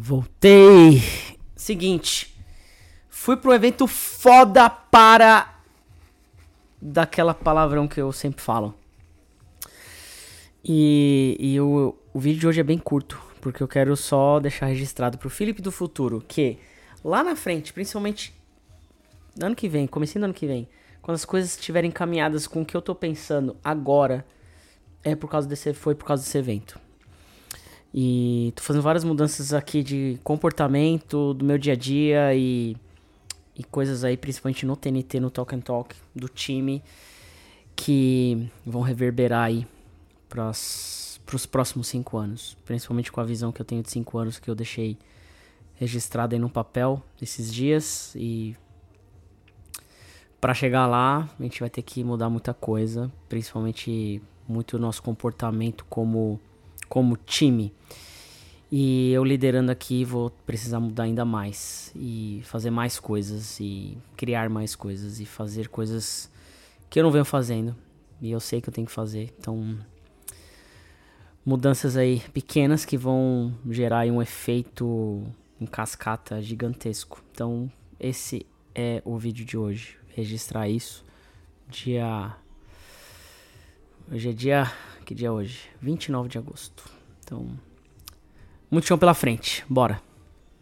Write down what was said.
Voltei. Seguinte, fui pro evento foda para daquela palavrão que eu sempre falo. E, e o, o vídeo de hoje é bem curto, porque eu quero só deixar registrado pro Felipe do futuro que lá na frente, principalmente ano que vem, comecinho do ano que vem, quando as coisas estiverem encaminhadas com o que eu tô pensando agora, é por causa desse foi por causa desse evento. E tô fazendo várias mudanças aqui de comportamento do meu dia a dia e, e coisas aí, principalmente no TNT, no Talk and Talk do time, que vão reverberar aí para os próximos cinco anos. Principalmente com a visão que eu tenho de cinco anos que eu deixei registrada aí no papel esses dias. E para chegar lá, a gente vai ter que mudar muita coisa, principalmente muito o nosso comportamento como como time. E eu liderando aqui vou precisar mudar ainda mais e fazer mais coisas e criar mais coisas e fazer coisas que eu não venho fazendo e eu sei que eu tenho que fazer. Então, mudanças aí pequenas que vão gerar um efeito em cascata gigantesco. Então, esse é o vídeo de hoje. Registrar isso. Dia. Hoje é dia que dia é hoje? 29 de agosto. Então, muito chão pela frente. Bora.